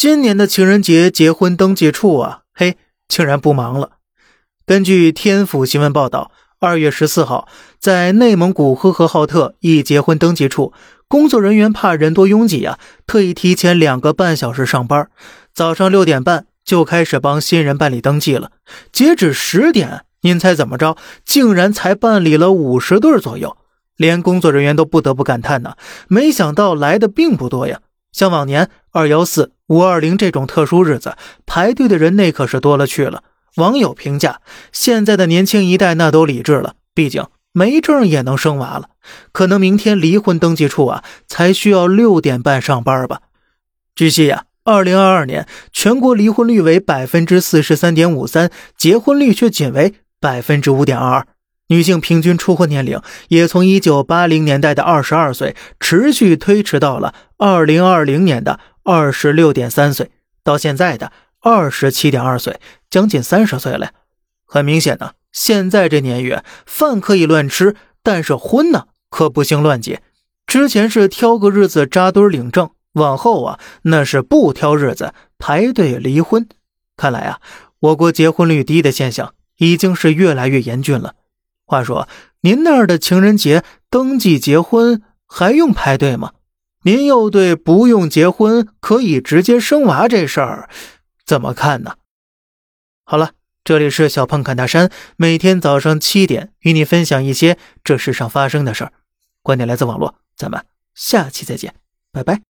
今年的情人节结婚登记处啊，嘿，竟然不忙了。根据天府新闻报道，二月十四号，在内蒙古呼和浩特一结婚登记处，工作人员怕人多拥挤啊，特意提前两个半小时上班，早上六点半就开始帮新人办理登记了。截止十点，您猜怎么着？竟然才办理了五十对左右，连工作人员都不得不感叹呢，没想到来的并不多呀。像往年二幺四、五二零这种特殊日子，排队的人那可是多了去了。网友评价：现在的年轻一代那都理智了，毕竟没证也能生娃了。可能明天离婚登记处啊，才需要六点半上班吧。据悉呀，二零二二年全国离婚率为百分之四十三点五三，结婚率却仅为百分之五点二二。女性平均初婚年龄也从一九八零年代的二十二岁，持续推迟到了二零二零年的二十六点三岁，到现在的二十七点二岁，将近三十岁了。很明显呢，现在这年月，饭可以乱吃，但是婚呢可不行乱结。之前是挑个日子扎堆领证，往后啊那是不挑日子排队离婚。看来啊，我国结婚率低的现象已经是越来越严峻了。话说，您那儿的情人节登记结婚还用排队吗？您又对不用结婚可以直接生娃这事儿怎么看呢？好了，这里是小胖侃大山，每天早上七点与你分享一些这世上发生的事儿。观点来自网络，咱们下期再见，拜拜。